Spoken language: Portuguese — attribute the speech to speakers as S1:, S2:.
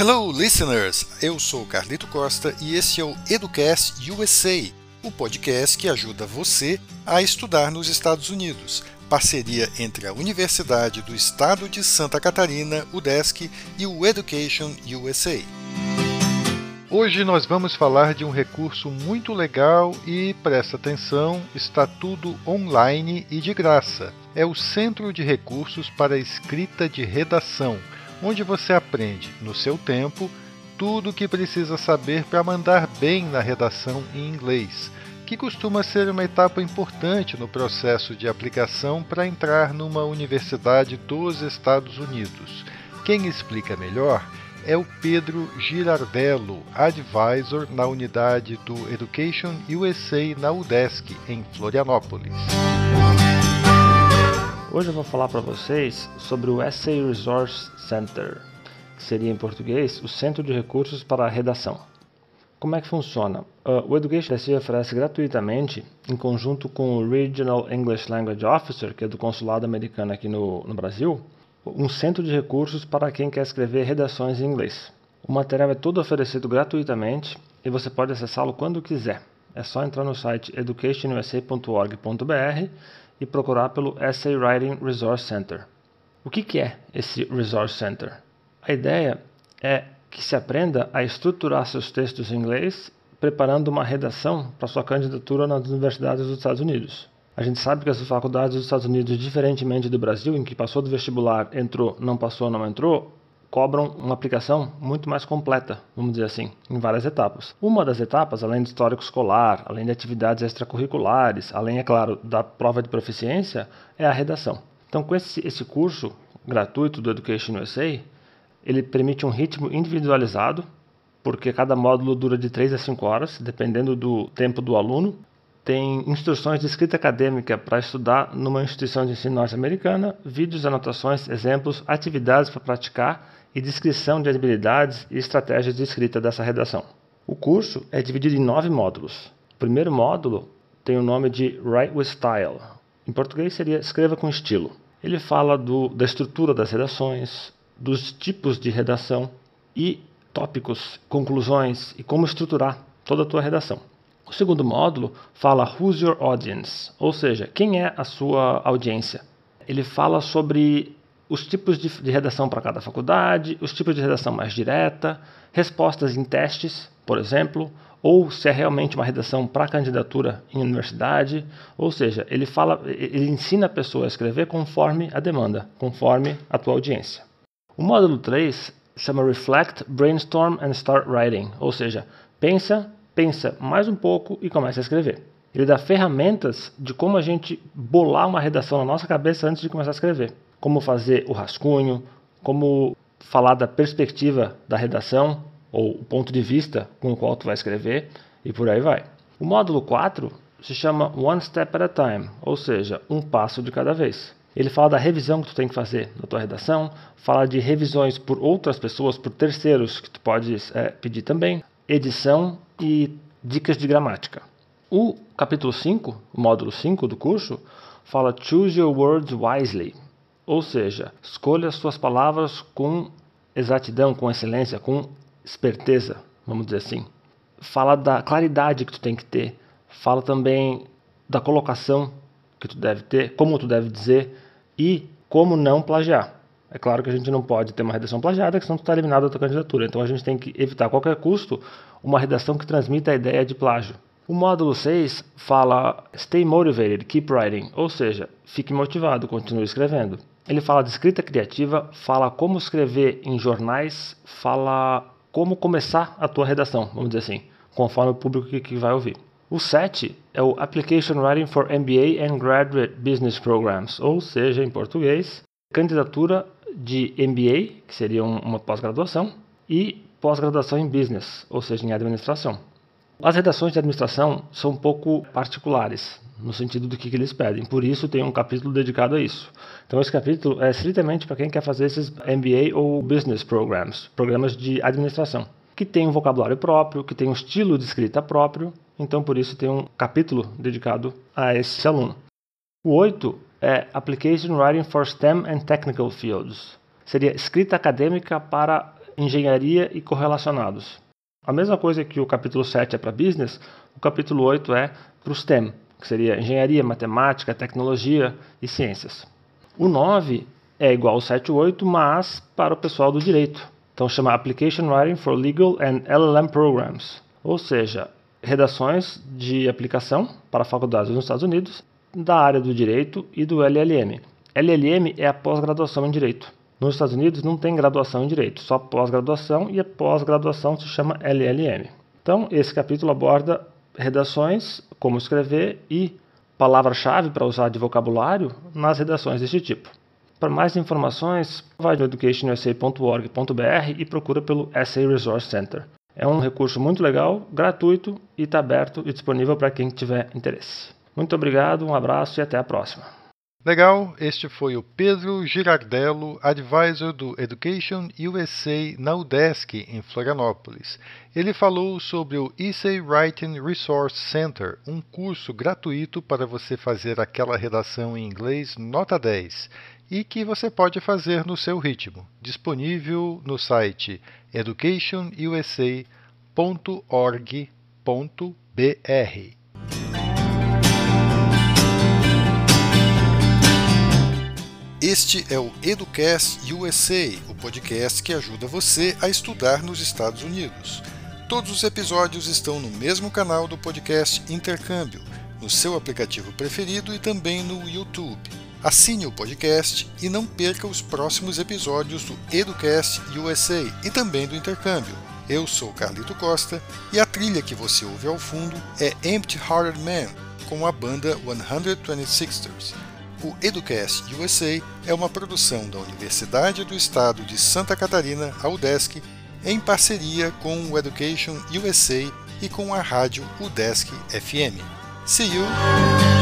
S1: Hello, listeners! Eu sou Carlito Costa e esse é o Educast USA, o podcast que ajuda você a estudar nos Estados Unidos. Parceria entre a Universidade do Estado de Santa Catarina, UDESC, e o Education USA. Hoje nós vamos falar de um recurso muito legal e, presta atenção, está tudo online e de graça. É o Centro de Recursos para Escrita de Redação onde você aprende, no seu tempo, tudo o que precisa saber para mandar bem na redação em inglês, que costuma ser uma etapa importante no processo de aplicação para entrar numa universidade dos Estados Unidos. Quem explica melhor é o Pedro Girardello, advisor na unidade do Education USA na UDESC, em Florianópolis.
S2: Hoje eu vou falar para vocês sobre o Essay Resource Center, que seria em português o Centro de Recursos para a Redação. Como é que funciona? Uh, o Education USA oferece gratuitamente, em conjunto com o Regional English Language Officer, que é do consulado americano aqui no, no Brasil, um centro de recursos para quem quer escrever redações em inglês. O material é todo oferecido gratuitamente e você pode acessá-lo quando quiser. É só entrar no site educationusa.org.br e procurar pelo Essay Writing Resource Center. O que, que é esse Resource Center? A ideia é que se aprenda a estruturar seus textos em inglês, preparando uma redação para sua candidatura nas universidades dos Estados Unidos. A gente sabe que as faculdades dos Estados Unidos, diferentemente do Brasil, em que passou do vestibular, entrou, não passou, não entrou, cobram uma aplicação muito mais completa, vamos dizer assim, em várias etapas. Uma das etapas, além do histórico escolar, além de atividades extracurriculares, além, é claro, da prova de proficiência, é a redação. Então, com esse, esse curso gratuito do Education USA, ele permite um ritmo individualizado, porque cada módulo dura de 3 a 5 horas, dependendo do tempo do aluno. Tem instruções de escrita acadêmica para estudar numa instituição de ensino norte-americana, vídeos, anotações, exemplos, atividades para praticar e descrição de habilidades e estratégias de escrita dessa redação. O curso é dividido em nove módulos. O primeiro módulo tem o nome de Write with Style. Em português seria Escreva com Estilo. Ele fala do, da estrutura das redações, dos tipos de redação e tópicos, conclusões e como estruturar toda a tua redação. O segundo módulo fala Who's Your Audience, ou seja, quem é a sua audiência. Ele fala sobre os tipos de, de redação para cada faculdade, os tipos de redação mais direta, respostas em testes, por exemplo, ou se é realmente uma redação para candidatura em universidade, ou seja, ele fala, ele ensina a pessoa a escrever conforme a demanda, conforme a tua audiência. O módulo 3 chama Reflect, Brainstorm and Start Writing, ou seja, pensa, pensa mais um pouco e começa a escrever. Ele dá ferramentas de como a gente bolar uma redação na nossa cabeça antes de começar a escrever como fazer o rascunho, como falar da perspectiva da redação ou o ponto de vista com o qual tu vai escrever e por aí vai. O módulo 4 se chama One Step at a Time, ou seja, um passo de cada vez. Ele fala da revisão que tu tem que fazer na tua redação, fala de revisões por outras pessoas, por terceiros que tu pode é, pedir também, edição e dicas de gramática. O capítulo 5, o módulo 5 do curso, fala Choose Your Words Wisely, ou seja, escolha as suas palavras com exatidão, com excelência, com esperteza, vamos dizer assim. Fala da claridade que tu tem que ter. Fala também da colocação que tu deve ter, como tu deve dizer e como não plagiar. É claro que a gente não pode ter uma redação plagiada, senão tu está eliminado da tua candidatura. Então a gente tem que evitar a qualquer custo uma redação que transmita a ideia de plágio. O módulo 6 fala Stay motivated, keep writing, ou seja, fique motivado, continue escrevendo. Ele fala de escrita criativa, fala como escrever em jornais, fala como começar a tua redação, vamos dizer assim, conforme o público que, que vai ouvir. O 7 é o Application Writing for MBA and Graduate Business Programs, ou seja, em português, candidatura de MBA, que seria uma pós-graduação, e pós-graduação em Business, ou seja, em administração. As redações de administração são um pouco particulares, no sentido do que, eles pedem. Por isso tem um capítulo dedicado a isso. Então esse capítulo é estritamente para quem quer fazer esses MBA ou Business Programs, programas de administração, que tem um vocabulário próprio, que tem um estilo de escrita próprio. Então por isso tem um capítulo dedicado a esse aluno. O 8 é Application Writing for STEM and Technical Fields. Seria escrita acadêmica para engenharia e correlacionados. A mesma coisa que o capítulo 7 é para business, o capítulo 8 é para o STEM, que seria engenharia, matemática, tecnologia e ciências. O 9 é igual ao 7 e 8, mas para o pessoal do direito. Então chama Application Writing for Legal and LLM Programs, ou seja, redações de aplicação para faculdades nos Estados Unidos da área do direito e do LLM. LLM é a pós-graduação em direito. Nos Estados Unidos não tem graduação em direito, só pós-graduação e a pós-graduação se chama LLM. Então, esse capítulo aborda redações, como escrever e palavra-chave para usar de vocabulário nas redações deste tipo. Para mais informações, vai no educationusa.org.br e procura pelo Essay Resource Center. É um recurso muito legal, gratuito e está aberto e disponível para quem tiver interesse. Muito obrigado, um abraço e até a próxima.
S1: Legal, este foi o Pedro Girardello, advisor do Education USA na UDESC, em Florianópolis. Ele falou sobre o Essay Writing Resource Center, um curso gratuito para você fazer aquela redação em inglês nota 10 e que você pode fazer no seu ritmo, disponível no site educationusa.org.br. Este é o Educast USA, o podcast que ajuda você a estudar nos Estados Unidos. Todos os episódios estão no mesmo canal do podcast Intercâmbio, no seu aplicativo preferido e também no YouTube. Assine o podcast e não perca os próximos episódios do Educast USA e também do Intercâmbio. Eu sou Carlito Costa e a trilha que você ouve ao fundo é Empty Hearted Man, com a banda 126ers. O Educast USA é uma produção da Universidade do Estado de Santa Catarina, a UDESC, em parceria com o Education USA e com a rádio UDESC FM. See you!